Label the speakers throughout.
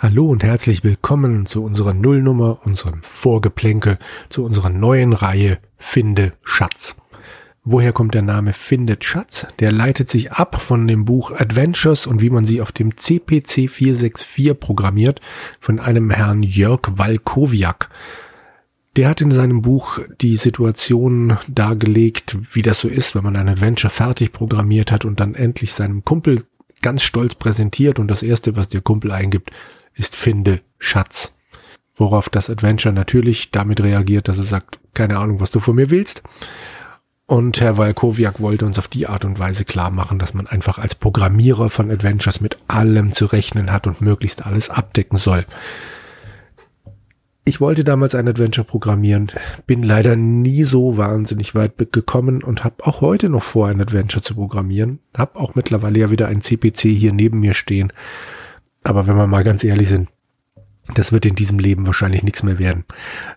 Speaker 1: Hallo und herzlich willkommen zu unserer Nullnummer, unserem Vorgeplänkel, zu unserer neuen Reihe Finde Schatz. Woher kommt der Name Findet Schatz? Der leitet sich ab von dem Buch Adventures und wie man sie auf dem CPC 464 programmiert von einem Herrn Jörg Walkowiak. Der hat in seinem Buch die Situation dargelegt, wie das so ist, wenn man ein Adventure fertig programmiert hat und dann endlich seinem Kumpel ganz stolz präsentiert und das erste, was der Kumpel eingibt, ist Finde Schatz. Worauf das Adventure natürlich damit reagiert, dass es sagt, keine Ahnung, was du von mir willst. Und Herr Walkowiak wollte uns auf die Art und Weise klar machen, dass man einfach als Programmierer von Adventures mit allem zu rechnen hat und möglichst alles abdecken soll. Ich wollte damals ein Adventure programmieren, bin leider nie so wahnsinnig weit gekommen und habe auch heute noch vor, ein Adventure zu programmieren. Hab auch mittlerweile ja wieder ein CPC hier neben mir stehen aber wenn wir mal ganz ehrlich sind, das wird in diesem Leben wahrscheinlich nichts mehr werden.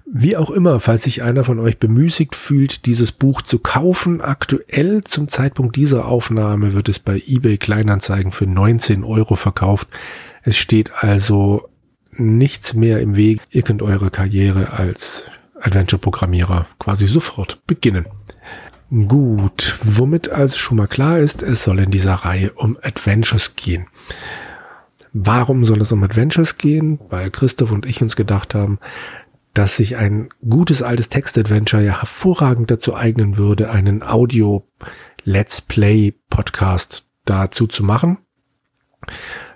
Speaker 1: Wie auch immer, falls sich einer von euch bemüßigt fühlt, dieses Buch zu kaufen, aktuell zum Zeitpunkt dieser Aufnahme wird es bei eBay Kleinanzeigen für 19 Euro verkauft. Es steht also nichts mehr im Weg. Ihr könnt eure Karriere als Adventure-Programmierer quasi sofort beginnen. Gut, womit also schon mal klar ist, es soll in dieser Reihe um Adventures gehen. Warum soll es um Adventures gehen? Weil Christoph und ich uns gedacht haben, dass sich ein gutes altes Text-Adventure ja hervorragend dazu eignen würde, einen Audio-Let's Play-Podcast dazu zu machen.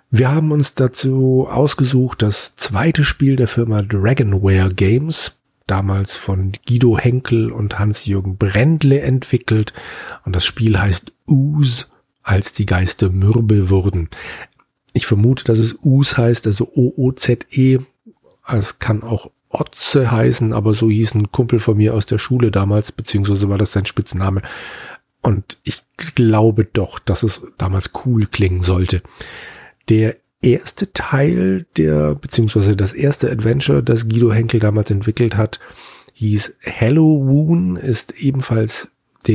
Speaker 1: Wir haben uns dazu ausgesucht, das zweite Spiel der Firma Dragonware Games, damals von Guido Henkel und Hans-Jürgen Brendle entwickelt. Und das Spiel heißt Ooze, als die Geister mürbe wurden. Ich vermute, dass es Us heißt, also O-O-Z-E. Es kann auch Otze heißen, aber so hieß ein Kumpel von mir aus der Schule damals, beziehungsweise war das sein Spitzname. Und ich glaube doch, dass es damals cool klingen sollte. Der erste Teil der, beziehungsweise das erste Adventure, das Guido Henkel damals entwickelt hat, hieß Halloween, ist ebenfalls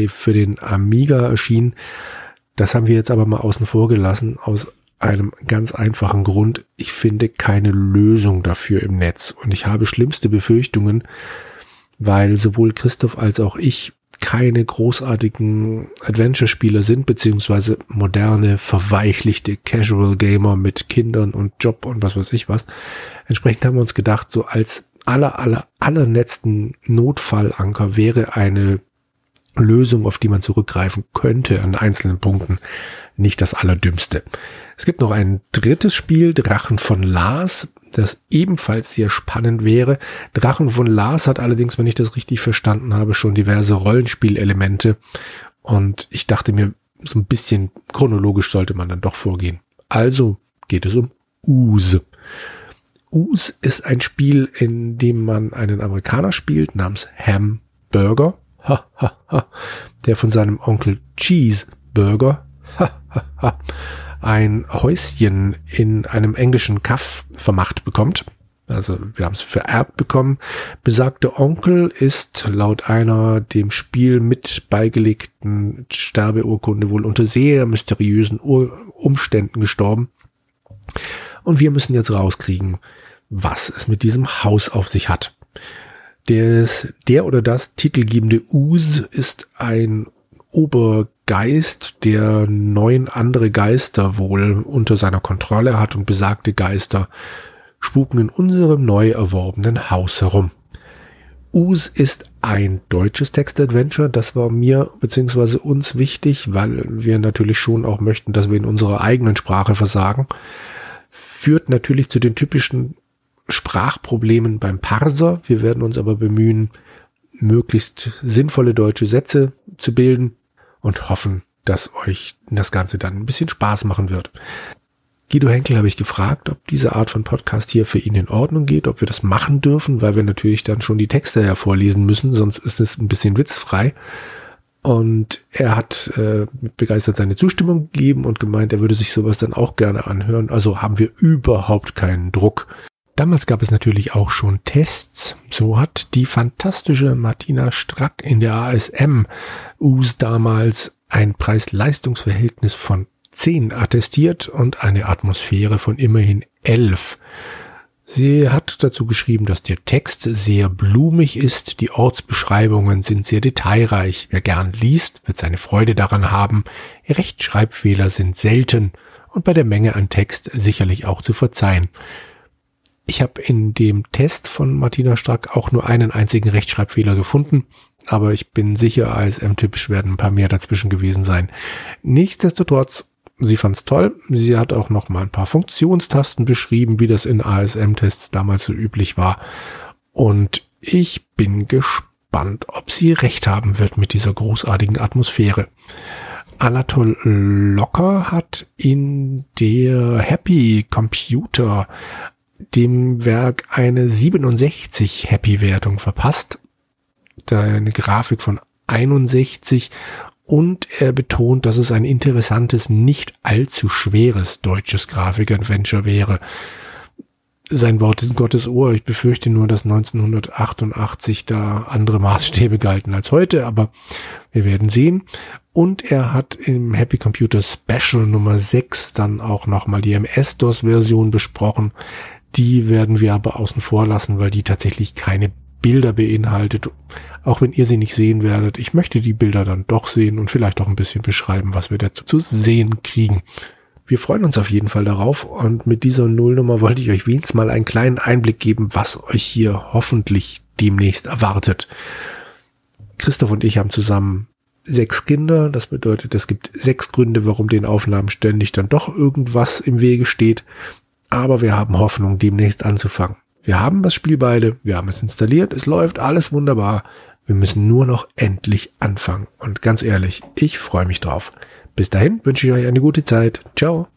Speaker 1: für den Amiga erschienen. Das haben wir jetzt aber mal außen vor gelassen, aus einem ganz einfachen Grund. Ich finde keine Lösung dafür im Netz und ich habe schlimmste Befürchtungen, weil sowohl Christoph als auch ich keine großartigen Adventure-Spieler sind, beziehungsweise moderne, verweichlichte Casual Gamer mit Kindern und Job und was weiß ich was. Entsprechend haben wir uns gedacht, so als aller, aller, allerletzten Notfallanker wäre eine Lösung, auf die man zurückgreifen könnte an einzelnen Punkten, nicht das Allerdümmste. Es gibt noch ein drittes Spiel, Drachen von Lars, das ebenfalls sehr spannend wäre. Drachen von Lars hat allerdings, wenn ich das richtig verstanden habe, schon diverse Rollenspielelemente. Und ich dachte mir, so ein bisschen chronologisch sollte man dann doch vorgehen. Also geht es um Use. Use ist ein Spiel, in dem man einen Amerikaner spielt namens Hamburger, ha, ha, ha, der von seinem Onkel Cheeseburger ein Häuschen in einem englischen Kaff vermacht bekommt. Also wir haben es vererbt bekommen. Besagter Onkel ist laut einer dem Spiel mit beigelegten Sterbeurkunde wohl unter sehr mysteriösen Umständen gestorben. Und wir müssen jetzt rauskriegen, was es mit diesem Haus auf sich hat. Des, der oder das titelgebende Us ist ein Obergeist, der neun andere Geister wohl unter seiner Kontrolle hat und besagte Geister spuken in unserem neu erworbenen Haus herum. Us ist ein deutsches Textadventure. Das war mir beziehungsweise uns wichtig, weil wir natürlich schon auch möchten, dass wir in unserer eigenen Sprache versagen. Führt natürlich zu den typischen Sprachproblemen beim Parser. Wir werden uns aber bemühen, möglichst sinnvolle deutsche Sätze zu bilden und hoffen, dass euch das Ganze dann ein bisschen Spaß machen wird. Guido Henkel habe ich gefragt, ob diese Art von Podcast hier für ihn in Ordnung geht, ob wir das machen dürfen, weil wir natürlich dann schon die Texte hervorlesen müssen, sonst ist es ein bisschen witzfrei. Und er hat äh, begeistert seine Zustimmung gegeben und gemeint, er würde sich sowas dann auch gerne anhören. Also haben wir überhaupt keinen Druck. Damals gab es natürlich auch schon Tests. So hat die fantastische Martina Strack in der ASM US damals ein Preis-Leistungs-Verhältnis von 10 attestiert und eine Atmosphäre von immerhin 11. Sie hat dazu geschrieben, dass der Text sehr blumig ist, die Ortsbeschreibungen sind sehr detailreich. Wer gern liest, wird seine Freude daran haben. Rechtschreibfehler sind selten und bei der Menge an Text sicherlich auch zu verzeihen. Ich habe in dem Test von Martina Strack auch nur einen einzigen Rechtschreibfehler gefunden, aber ich bin sicher, ASM-typisch werden ein paar mehr dazwischen gewesen sein. Nichtsdestotrotz, sie fand's toll. Sie hat auch noch mal ein paar Funktionstasten beschrieben, wie das in ASM-Tests damals so üblich war. Und ich bin gespannt, ob sie recht haben wird mit dieser großartigen Atmosphäre. Anatol Locker hat in der Happy Computer dem Werk eine 67 Happy Wertung verpasst. Da eine Grafik von 61 und er betont, dass es ein interessantes, nicht allzu schweres deutsches Grafik-Adventure wäre. Sein Wort ist Gottes Ohr. Ich befürchte nur, dass 1988 da andere Maßstäbe galten als heute, aber wir werden sehen. Und er hat im Happy Computer Special Nummer 6 dann auch nochmal die MS-DOS-Version besprochen. Die werden wir aber außen vor lassen, weil die tatsächlich keine Bilder beinhaltet, auch wenn ihr sie nicht sehen werdet. Ich möchte die Bilder dann doch sehen und vielleicht auch ein bisschen beschreiben, was wir dazu zu sehen kriegen. Wir freuen uns auf jeden Fall darauf und mit dieser Nullnummer wollte ich euch wenigstens mal einen kleinen Einblick geben, was euch hier hoffentlich demnächst erwartet. Christoph und ich haben zusammen sechs Kinder. Das bedeutet, es gibt sechs Gründe, warum den Aufnahmen ständig dann doch irgendwas im Wege steht. Aber wir haben Hoffnung, demnächst anzufangen. Wir haben das Spiel beide, wir haben es installiert, es läuft alles wunderbar. Wir müssen nur noch endlich anfangen. Und ganz ehrlich, ich freue mich drauf. Bis dahin wünsche ich euch eine gute Zeit. Ciao.